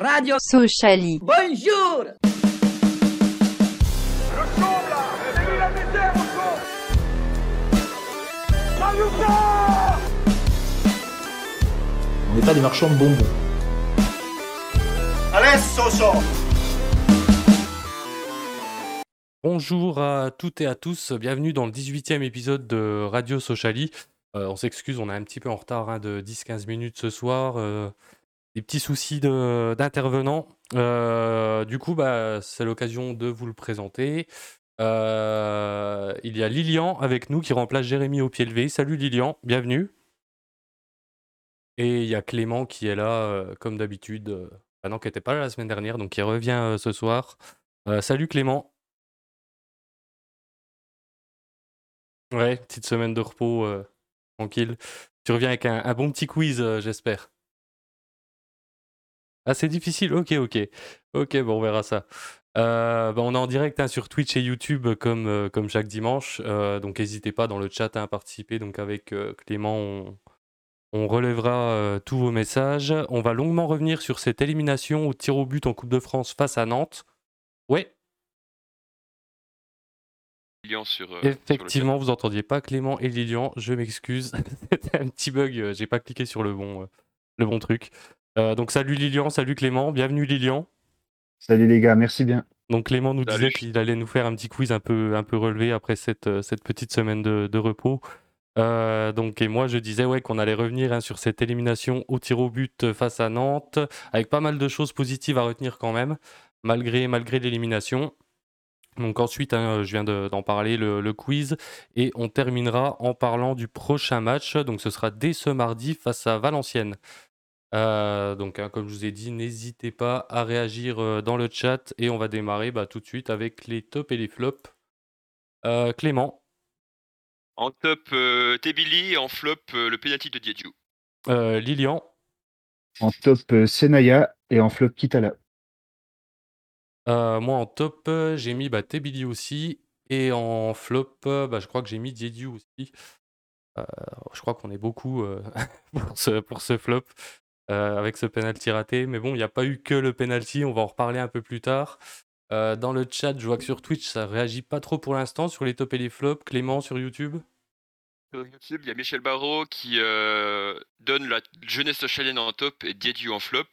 Radio Sociali. Bonjour On n'est pas des marchands de bonbons. Bonjour à toutes et à tous, bienvenue dans le 18e épisode de Radio Sociali. Euh, on s'excuse, on est un petit peu en retard hein, de 10-15 minutes ce soir. euh, des petits soucis d'intervenants. Euh, du coup, bah, c'est l'occasion de vous le présenter. Euh, il y a Lilian avec nous qui remplace Jérémy au pied levé. Salut Lilian, bienvenue. Et il y a Clément qui est là, euh, comme d'habitude. euh, ah non, qui n'était pas là la semaine dernière, donc qui revient ce soir. Salut Clément. Ouais, petite semaine de repos, tranquille. Tu reviens avec un, bon petit quiz, j'espère. Ah, c'est difficile, ok, ok. Ok, bon, on verra ça. Euh, bah, on est en direct hein, sur Twitch et YouTube comme, euh, comme chaque dimanche. euh, donc n'hésitez pas dans le chat hein, à participer. Donc avec Clément, on, on relèvera tous vos messages. On va longuement revenir sur cette élimination au tir au but en Coupe de France face à Nantes. Ouais, Lilian sur. Effectivement, vous entendiez pas Clément et Lilian, je m'excuse. C'était un petit bug, j'ai pas cliqué sur le bon, le bon truc. Euh, donc salut Lilian, salut Clément, bienvenue Lilian. Salut les gars, merci bien. Donc Clément nous Salut. disait qu'il allait nous faire un petit quiz un peu, un peu relevé après cette, euh, cette petite semaine de, de repos. Euh, donc et moi je disais ouais qu'on allait revenir hein, sur cette élimination au tir au but face à Nantes avec pas mal de choses positives à retenir quand même malgré malgré l'élimination. Donc ensuite hein, je viens de- d'en parler le, le quiz et on terminera en parlant du prochain match donc ce sera dès ce mardi face à Valenciennes. Euh, donc, hein, comme je vous ai dit, n'hésitez pas à réagir euh, dans le chat et on va démarrer bah, tout de suite avec les tops et les flops. Euh, Clément, En top, euh, Tebili et en flop, euh, le penalty de euh, Lilian, En top, euh, Senaya et en flop, Kitala. euh, moi en top, euh, j'ai mis bah, Tebili aussi et en flop, euh, bah, je crois que j'ai mis Diediu aussi. Euh, je crois qu'on est beaucoup euh, pour, ce, pour ce flop euh, avec ce penalty raté. Mais bon, il n'y a pas eu que le penalty, on va en reparler un peu plus tard. Euh, dans le chat, je vois que sur Twitch, ça réagit pas trop pour l'instant sur les tops et les flops. Clément sur YouTube? Sur YouTube, il y a Michel Barrault qui euh, donne la jeunesse socialienne en top et Diédiou en flop.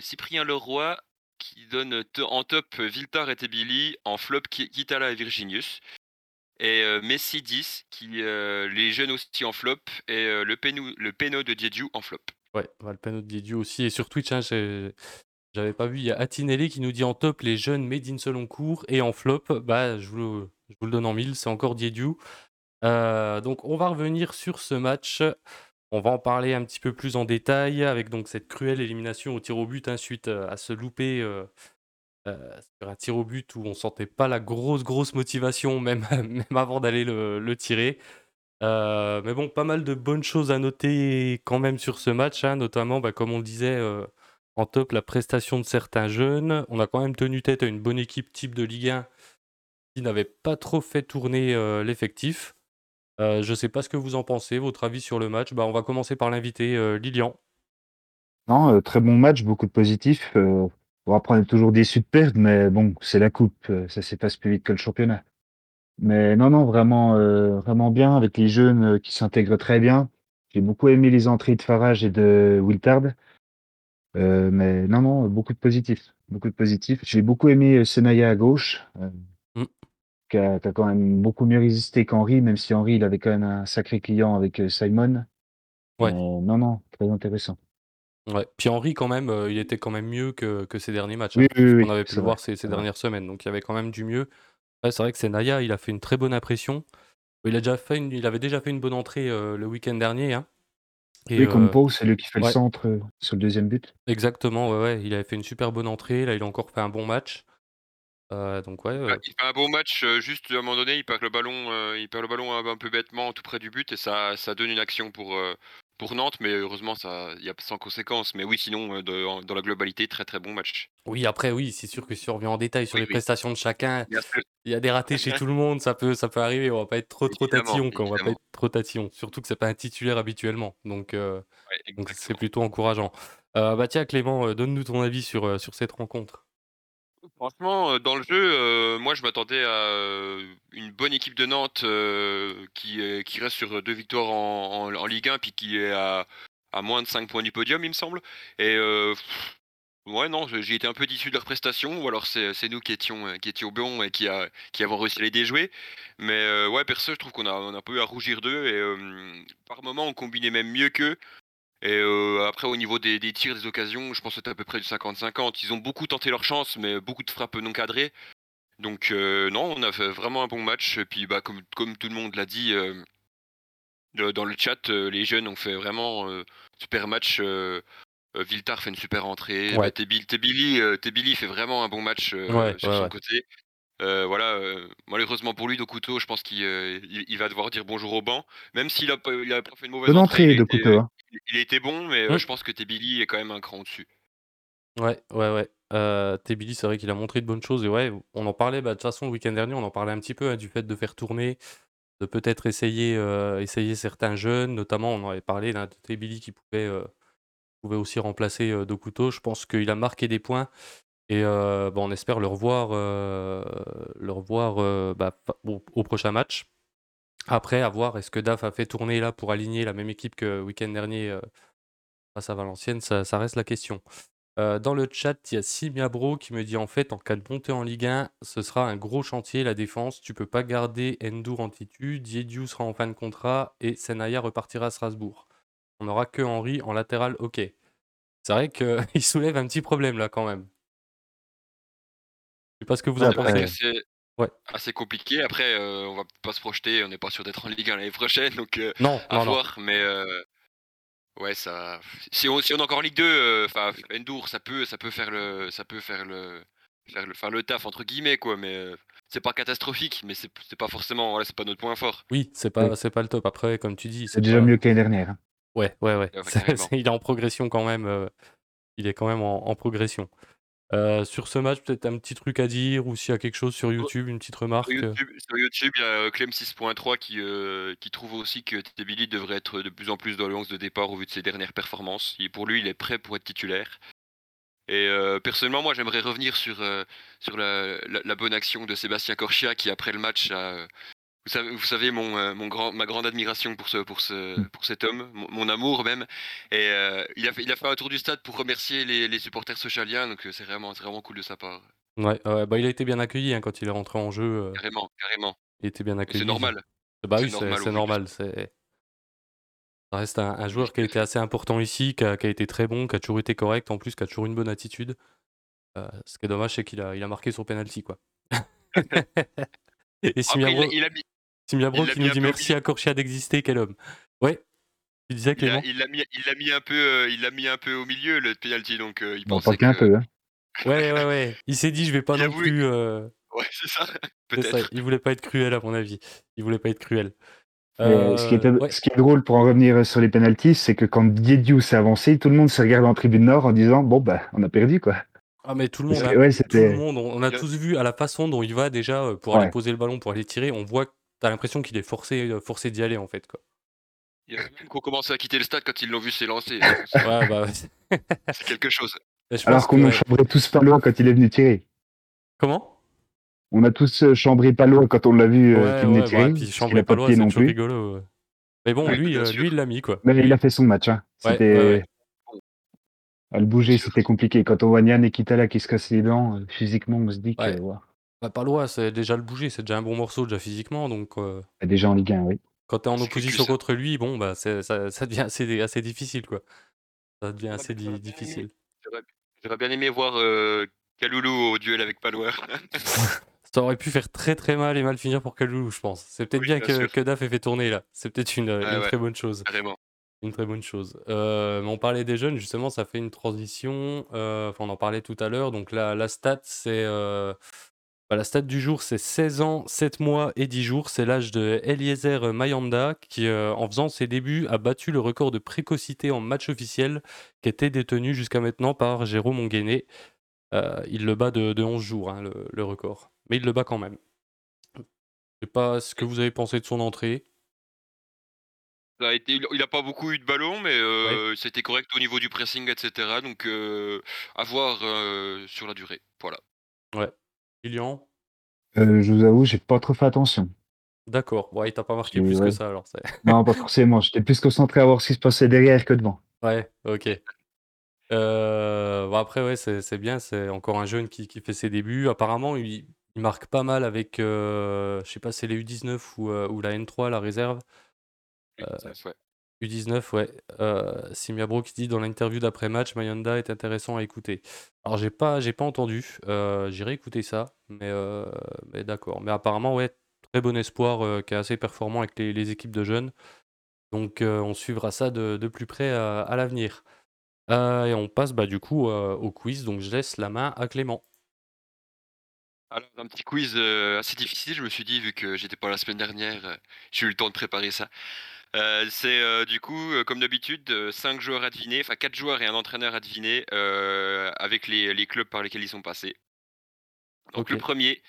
Cyprien Leroy qui donne en top Viltar et Tebili, en flop Ki- Kitala et Virginius. Et Messi 10 qui les jeunes aussi en flop et le, pénou, le péno de Diédiou en flop. Ouais, le panneau de Didier aussi. Et sur Twitch, hein, j'avais pas vu, il y a Atinelli qui nous dit en top les jeunes made in Seloncourt et en flop, bah, je, vous le, je vous le donne en mille, c'est encore Diediu. Euh, donc on va revenir sur ce match. On va en parler un petit peu plus en détail avec donc cette cruelle élimination au tir au but hein, suite à se louper euh, sur un tir au but où on sentait pas la grosse grosse motivation même, même avant d'aller le, tirer. Euh, mais bon, pas mal de bonnes choses à noter quand même sur ce match, hein, notamment, bah, comme on le disait, euh, en top, la prestation de certains jeunes. On a quand même tenu tête à une bonne équipe type de Ligue 1 qui n'avait pas trop fait tourner euh, l'effectif. Je sais pas ce que vous en pensez, votre avis sur le match. Bah, on va commencer par l'invité Lilian. Non, très bon match, beaucoup de positifs. Bon, après, on est toujours déçu de perdre, mais bon, c'est la coupe, euh, ça se passe plus vite que le championnat. Mais non, non, vraiment, euh, vraiment bien avec les jeunes euh, qui s'intègrent très bien. J'ai beaucoup aimé les entrées de Farage et de Wiltard. Euh, mais non, non, beaucoup de positifs, beaucoup de positifs. J'ai beaucoup aimé Senaya à gauche, euh, Mm. qui, a, qui a quand même beaucoup mieux résisté qu'Henri, même si Henri, il avait quand même un sacré client avec Simon. Ouais. Non, non, très intéressant. Ouais. Puis Henri, quand même, euh, il était quand même mieux que, que ces derniers matchs. Oui, hein, oui, ce oui, qu'on avait pu le voir ces, ces c'est vrai. dernières semaines. Donc il y avait quand même du mieux. Ouais, c'est vrai que c'est Naya, il a fait une très bonne impression. Il, a déjà fait une- il avait déjà fait une bonne entrée euh, le week-end dernier. hein. Et, Oui, comme euh, Pau, c'est lui qui fait ouais. le centre euh, sur le deuxième but. Exactement, ouais, ouais, il avait fait une super bonne entrée. Là, il a encore fait un bon match. Euh, donc, ouais, euh, il fait un bon match, euh, juste à un moment donné, il perd le ballon, euh, il perd le ballon un, un peu bêtement tout près du but et ça, ça donne une action pour, euh, pour Nantes, mais heureusement, ça, il y a sans conséquence. Mais oui, sinon, euh, de- en- dans la globalité, très très bon match. oui, après, oui, c'est sûr que si on revient en détail sur Oui, les oui. prestations de chacun, il y a des ratés chez tout le monde, ça peut, ça peut arriver. On va pas être trop, trop tatillon. On va pas être trop tatillon. Surtout que c'est pas un titulaire habituellement. Donc, euh, Ouais, c'est plutôt encourageant. Euh, bah tiens, Clément, donne-nous ton avis sur, sur cette rencontre. Franchement, dans le jeu, euh, moi je m'attendais à bonne équipe de Nantes euh, qui, euh, qui reste sur deux victoires en, Ligue 1 puis qui est à, moins de 5 points du podium, il me semble. Et euh, ouais, non, j'ai été un peu déçu de leur prestation, ou alors c'est nous qui étions, qui étions et qui, avons réussi à les déjouer. Mais ouais, perso, je trouve qu'on a, un peu eu à rougir d'eux et par moments on combinait même mieux qu'eux. Et après, au niveau des, des tirs, des occasions, je pense que c'était à peu près du 50-50. Ils ont beaucoup tenté leur chance, mais beaucoup de frappes non cadrées. Donc euh, non, on a fait vraiment un bon match. Et puis, bah, comme, comme tout le monde l'a dit euh, le- dans le chat, euh, les jeunes ont fait vraiment euh, super match. Euh, euh, Viltar fait une super entrée. Ouais. Bah, Tebili, euh, Tebili fait vraiment un bon match euh, Ouais, sur ouais, son ouais. côté. Euh, voilà, euh, malheureusement pour lui, Dokuto, je pense qu'il euh, il, il va devoir dire bonjour au banc. Même s'il a, pas- il a pas fait une mauvaise entrée, entrée il de a été, Couteau. euh, Hein. il- été bon, mais euh, Mm. je pense que Tebili est quand même un cran au-dessus. Ouais, ouais, ouais. Euh, c'est vrai qu'il a montré de bonnes choses. Et ouais, on en parlait, bah, de toute façon, le week-end dernier, on en parlait un petit peu hein, du fait de faire tourner, de peut-être essayer, euh, essayer certains jeunes. Notamment, on en avait parlé de Tebili qui pouvait, euh, pouvait aussi remplacer euh, Dokuto. Je pense qu'il a marqué des points. Et bah, on espère le revoir, le revoir bah, au, prochain match. Après, à voir, est-ce que DAF a fait tourner là pour aligner la même équipe que week-end dernier face à Valenciennes ça reste la question. Euh, dans le chat, il y a Simia Bro qui me dit en fait, en cas de montée en Ligue 1, ce sera un gros chantier, la défense. Tu peux pas garder Endur en titu, Diediu sera en fin de contrat et Senaya repartira à Strasbourg. On n'aura que Henri en latéral, ok. C'est vrai qu'il soulève un petit problème là quand même. Je sais pas ce que vous en Ouais, C'est Ouais. assez compliqué. Après, euh, on va pas se projeter, on n'est pas sûr d'être en Ligue 1 l'année prochaine, donc euh, Non, à non, non. voir. Mais euh, ouais, ça. Si on, si on est encore en Ligue 2, enfin, Endur, ça peut, ça peut faire le, ça peut faire le, faire le, faire le taf entre guillemets quoi. Mais euh, c'est pas catastrophique, mais c'est c'est pas forcément, voilà, c'est pas notre point fort. Oui, c'est pas, c'est pas le top. Après, comme tu dis, C'est déjà pas- mieux que l'année dernière. hein. Ouais, ouais, ouais. Il est en progression quand même. euh, il est quand même en, en progression. Euh, sur ce match, peut-être un petit truc à dire ou s'il y a quelque chose sur YouTube, une petite remarque? Sur YouTube, sur YouTube, il y a euh, Clem 6.3 qui, euh, qui trouve aussi que Tebili devrait être de plus en plus dans le 11 de départ au vu de ses dernières performances. Et pour lui, il est prêt pour être titulaire. Et euh, personnellement, moi, j'aimerais revenir sur, sur la, la- la bonne action de Sébastien Corchia qui, après le match, a, vous savez, vous savez mon, euh, mon grand, ma grande admiration pour, ce, pour, ce, pour cet homme, mon, mon amour même. Et euh, il, a fait, il a fait un tour du stade pour remercier les, les supporters socialiens, donc euh, c'est vraiment, vraiment cool de sa part. Ouais, bah, il a été bien accueilli hein, quand il est rentré en jeu. euh, Carrément, carrément. il était bien accueilli. c'est normal. Bah C'est oui, c'est normal c'est. Ça reste un, un joueur qui a été assez important ici, qui a, qui a été très bon, qui a toujours été correct, en plus, qui a toujours une bonne attitude. Euh, ce qui est dommage, c'est qu'il a, il a marqué sur penalty, quoi. Et Après, Simia il, Bro, a- il a mis, Simia Bro il l'a qui nous dit merci à Corchia d'exister, quel homme. Ouais, tu disais il a, Clément il l'a mis, il l'a mis un peu, euh, il l'a mis un peu au milieu le penalty, donc euh, il Bon, pensait qu'un que. peu. Hein. Ouais, ouais, ouais. Il s'est dit, je vais pas Il a non voulu- plus. euh, Ouais, c'est ça. Peut-être. Il voulait pas être cruel, à mon avis. Il voulait pas être cruel. Mais ce, qui était- Euh, ouais. ce qui est drôle pour en revenir sur les penalties, c'est que quand Diediu s'est avancé, tout le monde s'est regardé en tribune nord en disant Bon, bah, on a perdu, quoi. Ah, mais tout le monde, hein. que, ouais, tout le monde, on, on a a- tous vu à la façon dont il va déjà euh, pour aller poser le ballon, pour aller tirer. On voit, t'as l'impression qu'il est forcé, euh, forcé d'y aller en fait. Quoi. Il y a même qu'on commençait à quitter le stade quand ils l'ont vu s'élancer. Ouais, bah, ouais. C'est quelque chose. Je pense Alors qu'on que, a ouais. chambré tous Palois quand il est venu tirer. Comment? On a tous euh, chambré Palois quand on l'a vu euh, Ouais, qu'il venait ouais, bah, tirer. puis a pas pied c'est non toujours plus. rigolo. ouais. Mais bon, Ouais, lui, euh, lui, il l'a mis quoi. Mais il a fait son match. Hein. C'était. ouais, ouais. À le bouger, c'était compliqué. Quand on voit Nian et Kitala qui se cassent les dents, physiquement, on se dit que. Ouais. Bah, Palois, c'est déjà le bouger, c'est déjà un bon morceau déjà physiquement. Donc, euh, déjà en Ligue 1, oui. quand t'es en C'est que opposition ça. contre lui, bon, bah, c'est- ça, ça devient assez, assez difficile quoi. Ça devient assez di- difficile. J'aurais bien aimé voir euh, Kaloulou au duel avec Palois. Ça aurait pu faire très très mal et mal finir pour Kaloulou, je pense. C'est peut-être Oui, bien bien que, sûr. que Daf ait fait tourner là. C'est peut-être une, Ouais, une ouais. très bonne chose. Carrément. Une très bonne chose. Euh, mais on parlait des jeunes, justement, ça fait une transition. euh, Enfin, on en parlait tout à l'heure. Donc la, la stat, c'est euh, bah, la stat du jour, c'est 16 ans, 7 mois et 10 jours. C'est l'âge de Eliezer Mayanda qui, euh, en faisant ses débuts, a battu le record de précocité en match officiel qui était détenu jusqu'à maintenant par Jérôme Onguené. Euh, il le bat de, de 11 jours, hein, le, le record. Mais il le bat quand même. Je sais pas ce que vous avez pensé de son entrée. Ça a été il il a pas beaucoup eu de ballons, mais Ouais. heu, c'était correct au niveau du pressing et cetera donc à voir, sur la durée. Voilà. Ouais. Lilian? Heu, je vous avoue, j'ai pas trop fait attention. D'accord. Ouais, il t'a pas marqué plus que ça alors, c'est Non, pas forcément, j'étais plus concentré à voir ce qui se passait derrière que devant. Ouais, OK. Heu, bah, après, ouais, c'est c'est bien, c'est encore un jeune qui qui fait ses débuts. Apparemment, il il marque pas mal avec, heu, je sais pas c'est les U19 ou, heu, ou la N3, la réserve. Heu, U19, ouais. U19, ouais. Heu, Simiabro qui dit dans l'interview d'après-match: «Mayanda est intéressant à écouter». Alors j'ai pas j'ai pas entendu, heu, j'irai écouter ça, mais heu, mais d'accord. Mais apparemment, ouais, très bon espoir, heu, qui est assez performant avec les équipes de jeunes. Donc heu, on suivra ça de plus près, à l'avenir. Et on passe, bah, du coup, au quiz, donc je laisse la main à Clément. Alors un petit quiz, assez difficile, je me suis dit vu que j'étais pas la semaine dernière, j'ai eu le temps de préparer ça. Heu, c'est, heu, du coup, heu, comme d'habitude, heu, 5 joueurs à deviner, enfin 4 joueurs et un entraîneur à deviner, avec les les clubs par lesquels ils sont passés. Donc le premier,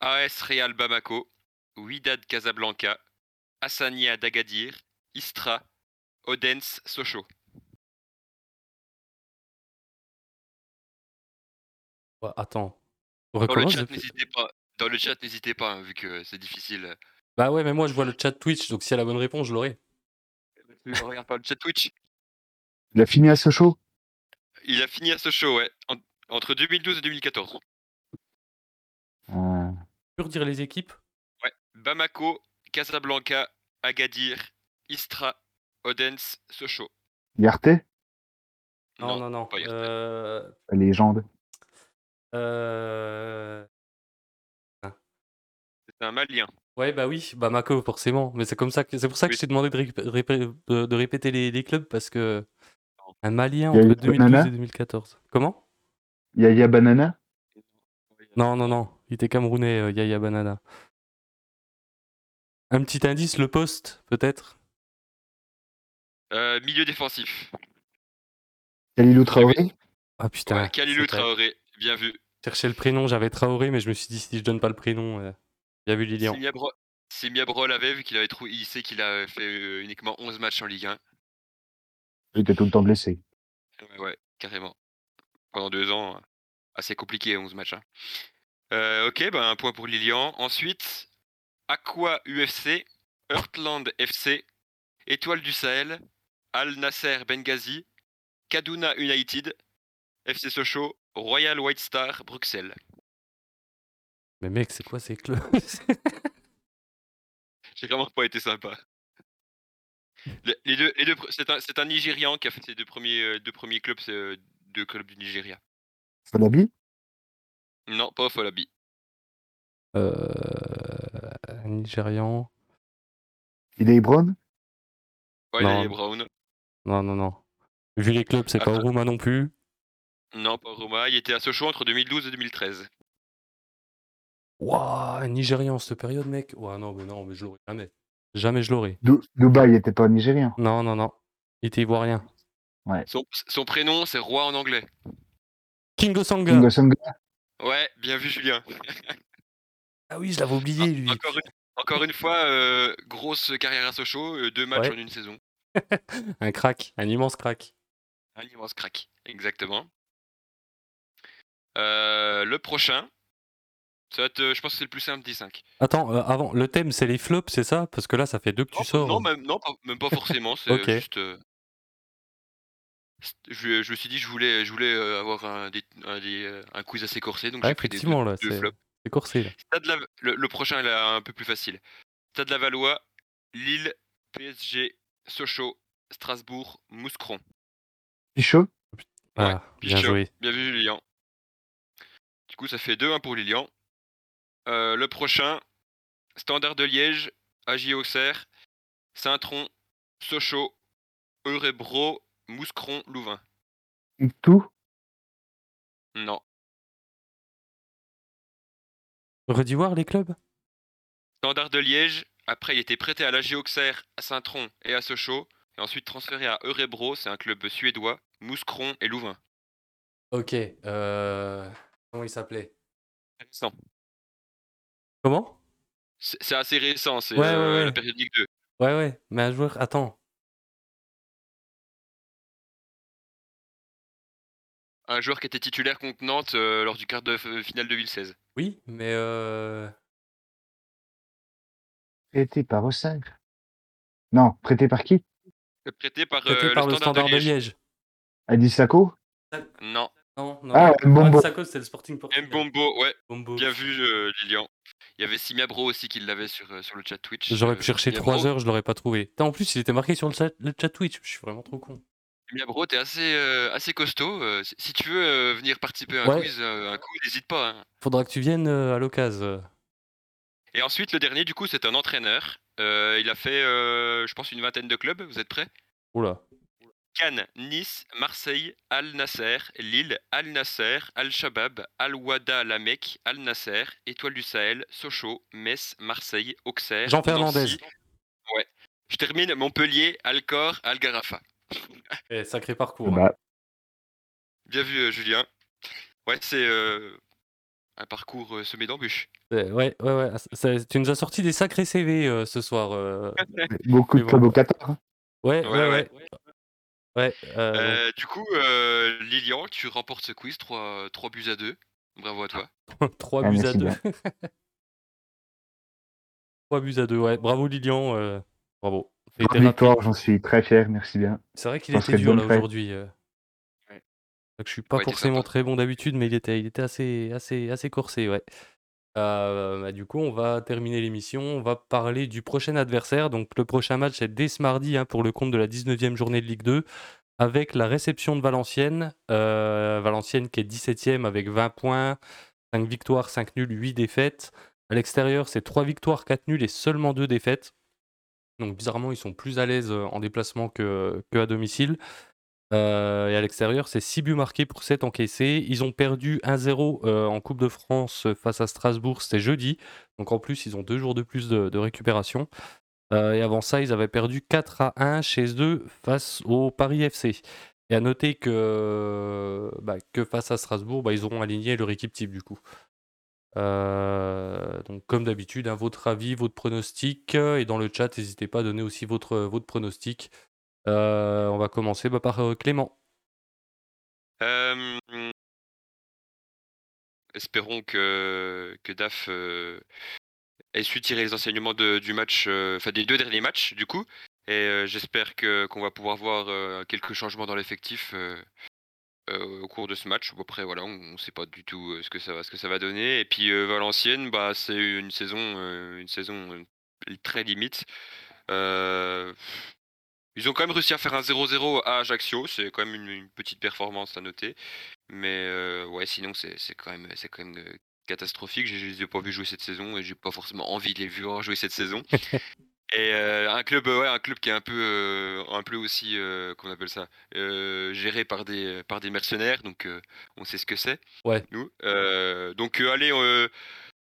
AS Real Bamako, Wydad Casablanca, Hassania d'Agadir, Istra, Odense Sochaux. Ouais, attends, Dans le chat, n'hésitez pas dans le chat, n'hésitez pas, hein, vu que c'est difficile. Bah, ouais, mais moi je vois le chat Twitch, donc s'il y a la bonne réponse, je l'aurai. Tu regardes pas le chat Twitch? Il a fini à Sochaux? Il a fini à Sochaux, ouais, en entre 2012 et 2014. Heu, Tu peux redire les équipes? Ouais, Bamako, Casablanca, Agadir, Istra, Odense, Sochaux. Yarté? Non, Non, non, non, pas La légende. heu ah. C'est un malien. Ouais, bah, oui, Bamako forcément, mais c'est comme ça que c'est pour ça que Oui. je t'ai demandé de rép répé de de répéter les les clubs parce que un malien entre 2012 et Banana? 2014. Comment? Yaya Banana? Non, non, non, il était camerounais, heu, Yaya Banana. Un petit indice, le poste, peut-être? Heu, milieu défensif. Kalilou Traoré? Ah ouais, putain, Kalilou Traoré, bien vu. je cherchais le prénom, j'avais Traoré, mais je me suis dit: «Si je donne pas le prénom, heu» bien vu Lilian. Semia Bro Semia Bro l'avait vu qu'il avait trou il sait qu'il a fait, heu, uniquement 11 matchs en Ligue 1. Il était tout le temps blessé. Ouais, ouais, carrément. Pendant 2 ans, heu, assez compliqué 11 matchs, hein. Heu, OK, ben, un point pour Lilian. Ensuite, Aqua UFC, Heartland FC, Étoile du Sahel, Al Nasser Benghazi, Kaduna United, FC Sochaux, Royal White Star Bruxelles. Mais mec, c'est quoi ces clubs? J'ai vraiment pas été sympa. Les les 2 les 2 pre c'est un c'est un Nigérian qui a fait ses 2 premiers, heu, 2 premiers clubs, c'est, heu, 2 clubs du Nigeria. Falabi? Non, pas Afolabi. Heu, un Nigérian. Idey Brown? Ouais, Non. Ilie Brown. Non, non, non. Vu les clubs, c'est pas Afa Oruma non plus. Non, pas Roma, il était à Sochaux entre 2012 et 2013. Waouh! Un Nigérian en cette période, mec? Ouah non, mais non, mais je l'aurais jamais. Jamais je l'aurais. Dou Dubaï était pas nigérien? Non, non, non. Il était ivoirien. Ouais. Son son prénom, c'est Roi en anglais. Kingo Sanga! Kingo Sanga? Ouais, bien vu Julien. Ah oui, je l'avais oublié lui. encore une encore une fois, heu, grosse carrière à Sochaux, heu, 2 matchs Ouais. en 1 saison. Un crack, un immense crack. Un immense crack, exactement. Heu, le prochain, ça être, heu, je pense que c'est le plus simple des 5. Attends, heu, avant, le thème c'est les flops, c'est ça? Parce que là, ça fait 2 que tu sors, non, heu. même non, pas même pas forcément, c'est OK. juste, je je me suis dit: «Je voulais je voulais, avoir un des un des, un quiz assez corsé», donc Ouais, j'ai pris des 2- effectivement là, 2 c'est flops. c'est corsé là. Stade le le prochain il est un peu plus facile. Stade Lavallois, Lille, PSG, Sochaux, Strasbourg, Mouscron. Pichot? Ouais, Ah, bien Pichot, joué. bien vu Lilian. Du coup, ça fait 2-1 pour Lilian. Heu, le prochain, Standard de Liège, AJ Auxerre, Saint-Tron, Sochaux, Eurebro, Mouscron, Louvain. Tout? Non. Redis voir les clubs? Standard de Liège, après il était prêté à l'AJ Auxerre, à Saint-Tron et à Sochaux et ensuite transféré à Eurebro, c'est un club suédois, Mouscron et Louvain. OK, heu, comment il s'appelait? Récent. Comment? C'est assez récent, c'est, Ouais, ouais, heu, la période Ligue 2. Ouais, ouais, mais un joueur attends. Un joueur qui était titulaire contre Nantes, heu, lors du quart de f finale 2016. Oui, mais heu Prêté par Auxerre? Non, prêté par qui? Prêté par, Prêté heu, par le le Standard de Standard de Liège. Liège. Adi? Non. Non, non. Ah, Mbombo. C'était le Sporting Portugal. Mbombo, ouais. Mbombo. Bien vu, heu, Lilian. Il y avait Simia Bro aussi qui l'avait sur, heu, sur le chat Twitch. J'aurais heu, pu chercher Simia 3 Bro. heures, je l'aurais pas trouvé. Putain, en plus, il était marqué sur le chat le chat Twitch, je suis vraiment trop con. Simia Bro, tu es assez, assez costaud, si tu veux, venir participer à un Ouais. quiz, un coup, n'hésite pas, hein. Faudra que tu viennes, à l'occasion. Et ensuite, le dernier, du coup, c'est un entraîneur. Il a fait, je pense une vingtaine de clubs. Vous êtes prêts? Ouh là. Cannes, Nice, Marseille, Al Nasser, Lille, Al Nasser, Al Shabab, Al Wahda La Mecque, Al Nasser, Étoile du Sahel, Sochaux, Metz, Marseille, Auxerre, Jean Fernandez. Nancy. Ouais. Je termine Montpellier, Alcor, Al Gharafa. Eh, sacré parcours. hein. Bah, Bien vu, heu, Julien. Ouais, c'est, heu, un parcours, heu, semé d'embûches. Ouais, ouais, ouais, c'est tu nous as sorti des sacrés CV, ce soir, beaucoup de bon. Qatar. hein. Ouais, ouais, Ouais, ouais. Ouais. Donc Heu, du coup, heu, Lilian, tu remportes ce quiz 3, 3 buts à 2. Bravo à toi. 3 Ah, buts à merci 2. bien. 3 buts à 2, ouais. Bravo Lilian, heu, bravo. Trois été victoires, rapide. j'en suis très fier, merci bien. C'est vrai qu'il était dur bonne là fête. aujourd'hui, heu. Ouais. Donc je suis pas Ouais, forcément sympa. très bon d'habitude, mais il était il était assez assez assez corsé, ouais. Heu, bah, du coup, on va terminer l'émission, on va parler du prochain adversaire. Donc le prochain match, c'est dès ce mardi, hein, pour le compte de la 19e journée de Ligue 2, avec la réception de Valenciennes. Heu, Valenciennes qui est 17e avec 20 points, 5 victoires, 5 nuls, 8 défaites. À l'extérieur, c'est 3 victoires, 4 nuls et seulement 2 défaites. Donc bizarrement, ils sont plus à l'aise, heu, en déplacement que qu'à domicile. Heu et à l'extérieur, c'est 6 buts marqués pour 7 encaissés. Ils ont perdu 1-0, heu, en coupe de France, heu, face à Strasbourg, c'était jeudi. Donc en plus, ils ont 2 jours de plus de récupération. Et avant ça, ils avaient perdu 4-1 chez eux face au Paris FC. Et à noter que, bah, que face à Strasbourg, bah, ils auront aligné leur équipe type du coup. Donc comme d'habitude, hein, votre avis, votre pronostic, et dans le chat, n'hésitez pas à donner aussi votre, votre pronostic. Heu, on va commencer, bah, par, heu, Clément. Hem espérons que Daf, ait su tirer les enseignements du match, des 2 derniers matchs du coup et j'espère que qu'on va pouvoir voir, quelques changements dans l'effectif, au cours de ce match. Après voilà, on ne sait pas du tout, ce que ça va ce que ça va donner et puis, Valenciennes, bah, c'est une saison, une saison, très limite. Ils ont quand même réussi à faire un 0-0 à Ajaccio, c'est quand même une une petite performance à noter. Mais, heu, ouais, sinon c'est quand même c'est quand même, heu, catastrophique. Je je les ai pas vus jouer cette saison et j'ai pas forcément envie de les voir jouer cette saison. Et heu, un club, ouais, un club qui est un peu, un peu aussi, appelle ça? Géré par des, par des mercenaires, donc on sait ce que c'est, Ouais. nous. Donc allez,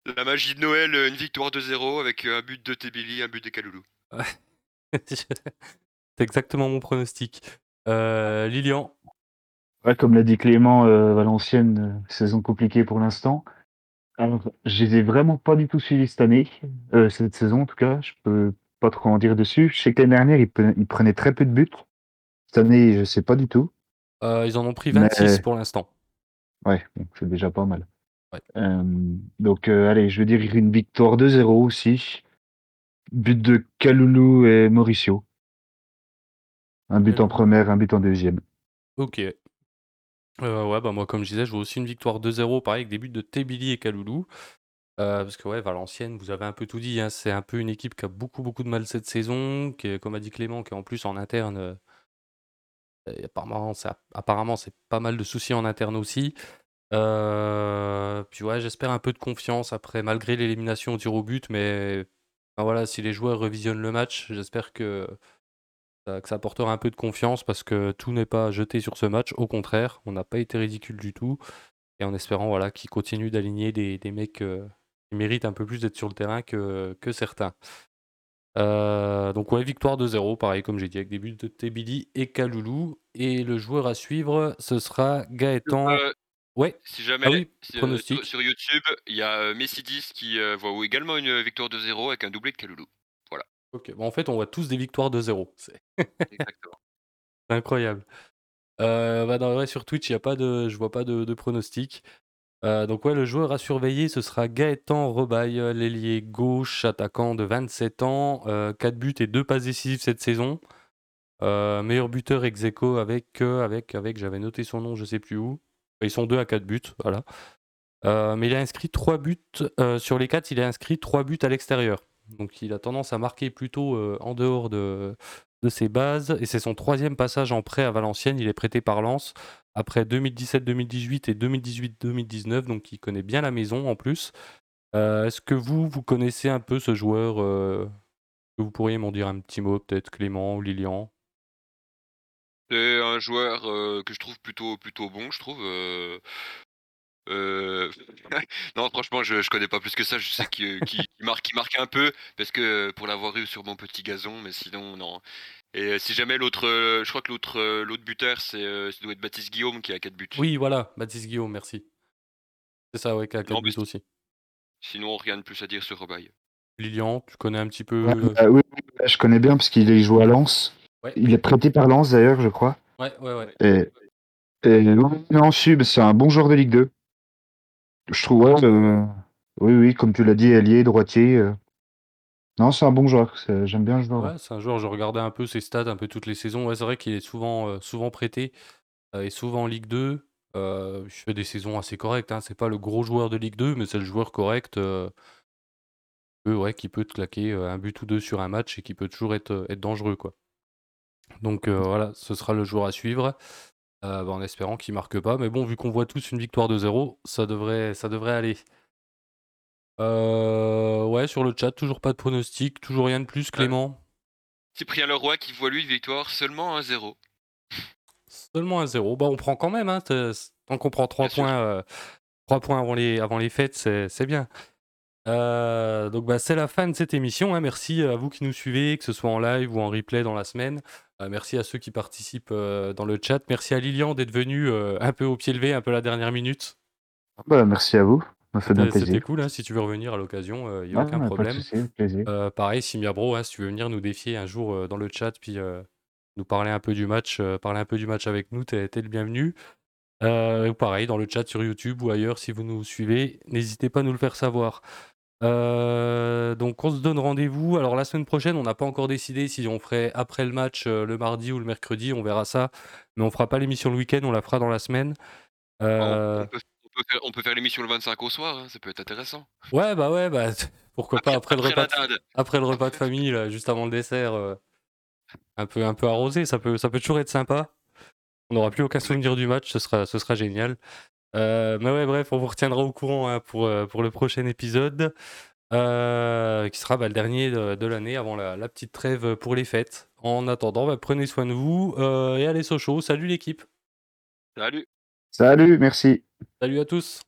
la magie de Noël, une victoire 2-0 avec, un but de Tebili, un but de Kaloulou. Ouais. C'est exactement mon pronostic. Heu, Lilian? Ouais, comme l'a dit Clément, heu, Valenciennes, heu, saison compliquée pour l'instant. Alors, je les ai vraiment pas du tout suivis cette année, heu, cette saison en tout cas, je peux pas trop en dire dessus. Je sais que l'année dernière, ils pre ils prenaient très peu de buts. Cette année, je sais pas du tout. Ils en ont pris Mais 26 pour l'instant. ouais, c'est déjà pas mal. Ouais. Donc allez, je vais dire une victoire 2-0 aussi. But de Kaloulou et Mauricio. Un but en première, un but en deuxième. OK. Heu, ouais, bah, moi, comme je disais, je vois aussi une victoire 2-0, pareil avec des buts de Tebili et Kaloulou. Heu, parce que ouais, Valenciennes, vous avez un peu tout dit, hein, c'est un peu une équipe qui a beaucoup, beaucoup de mal cette saison, qui est, comme a dit Clément, qui est en plus en interne, et apparemment ça apparemment c'est pas mal de soucis en interne aussi. Puis ouais, j'espère un peu de confiance après malgré l'élimination au tir au but, mais voilà, si les joueurs revisionnent le match, j'espère que que ça apportera un peu de confiance parce que tout n'est pas jeté sur ce match. Au contraire, on n'a pas été ridicule du tout et en espérant voilà, qu'ils continuent d'aligner des des mecs, heu, qui méritent un peu plus d'être sur le terrain que que certains. Heu, donc ouais, victoire 2-0, pareil comme j'ai dit, avec des buts de Tebili et Kaloulou et le joueur à suivre, ce sera Gaëtan Heu, ouais, si jamais, ah oui, si, heu, sur YouTube, il y a, heu, Messi10 qui, voit également une, victoire 2-0 avec un doublé de Kaloulou. OK. Bon, en fait, on voit tous des victoires de 0. C'est Exactement. incroyable. Heu, bah, dans ouais, sur Twitch, il y a pas de je vois pas de de pronostic. Heu, donc ouais, le joueur à surveiller, ce sera Gaëtan Rebaille, heu, l'ailier gauche, attaquant de 27 ans, heu, 4 buts et 2 passes décisives cette saison. Meilleur buteur ex aequo avec, avec avec j'avais noté son nom, je sais plus où. Ils sont 2 à 4 buts, voilà. Mais il a inscrit 3 buts, sur les 4, il a inscrit 3 buts à l'extérieur. Donc il a tendance à marquer plutôt, heu, en dehors de de ses bases et c'est son troisième passage en prêt à Valenciennes. Il est prêté par Lens après 2017-2018 et 2018-2019, donc il connaît bien la maison en plus. Heu, est-ce que vous, vous connaissez un peu ce joueur, que vous pourriez m'en dire un petit mot, peut-être Clément ou Lilian? C'est un joueur, que je trouve plutôt plutôt bon, je trouve, heu, non franchement je je connais pas plus que ça. Je sais que qu'il marque qu'il marque un peu parce que pour l'avoir eu sur mon petit gazon, mais sinon non et si jamais l'autre, je crois que l'autre, buteur c'est, ça doit être Baptiste Guillaume qui a 4 buts. Oui, voilà, Baptiste Guillaume, merci. C'est ça, ouais, qui a 4 Non mais buts aussi. sinon rien de plus à dire sur Rebaille. Lilian, tu connais un petit peu, Ouais, bah, oui, bah, je connais bien parce qu'il il joue à Lens. Ouais. Il est prêté par Lens d'ailleurs, je crois Ouais, ouais, ouais. et et non, non, c'est un bon joueur de Ligue 2. Je trouve, ouais, oui, oui, comme tu l'as dit, ailier, droitier, heu. Non, c'est un bon joueur, j'aime bien joueur-là. Ouais, c'est un joueur, je regardais un peu ses stats un peu toutes les saisons. Ouais, c'est vrai qu'il est souvent, heu, souvent prêté, heu et souvent en Ligue 2. Heu, il fait des saisons assez correctes, hein. C'est pas le gros joueur de Ligue 2, mais c'est le joueur correct, ouais, qui peut te claquer, 1 but ou 2 sur un match et qui peut toujours être, dangereux, quoi. Donc voilà, ce sera le joueur à suivre, heu, bah, en espérant qu'il marque pas. Mais bon, vu qu'on voit tous une victoire de 0, ça devrait ça devrait aller. Heu, ouais, sur le chat, toujours pas de pronostic, toujours rien de plus, Ouais. Clément? Cyprien Leroy qui voit lui une victoire seulement 1-0. Seulement 1-0. Bah, on prend quand même, hein, tant qu'on prend 3 Bien sûr. points, heu, 3 points avant les avant les fêtes, c'est bien. Donc bah, c'est la fin de cette émission, hein. Merci à vous qui nous suivez, que ce soit en live ou en replay dans la semaine. Heu, merci à ceux qui participent, heu, dans le chat. Merci à Lilian d'être venu, heu, un peu au pied levé, un peu à la dernière minute. Bah, merci à vous, bien C'était cool, hein, si tu veux revenir à l'occasion, il y a Ouais, aucun problème. pareil, Simia Bro, hein, si tu veux venir nous défier un jour, dans le chat, puis, nous parler un peu du match, parler un peu du match avec nous, tu es tu es le bienvenu. Pareil, dans le chat sur YouTube ou ailleurs, si vous nous suivez, n'hésitez pas à nous le faire savoir. Heu, donc on se donne rendez-vous. Alors la semaine prochaine, on n'a pas encore décidé si on ferait après le match, heu, le mardi ou le mercredi, on verra ça. Mais on fera pas l'émission le week-end, on la fera dans la semaine. On Heu on peut on peut faire on peut faire l'émission le 25 au soir, hein, ça peut être intéressant. Ouais, bah, ouais, bah, pourquoi pas Après après le repas de après le repas de famille, là, juste avant le dessert, un peu un peu arrosé, ça peut ça peut toujours être sympa. On n'aura plus aucun souvenir du match, ce sera ce sera génial. Heu, mais ouais, bref, on vous retiendra au courant, hein, pour, heu, pour le prochain épisode, heu, qui sera, bah, le dernier de de l'année avant la la petite trêve, pour les fêtes. En attendant, bah, prenez soin de vous, et allez Sochaux. Salut l'équipe! Salut! Salut, merci! Salut à tous!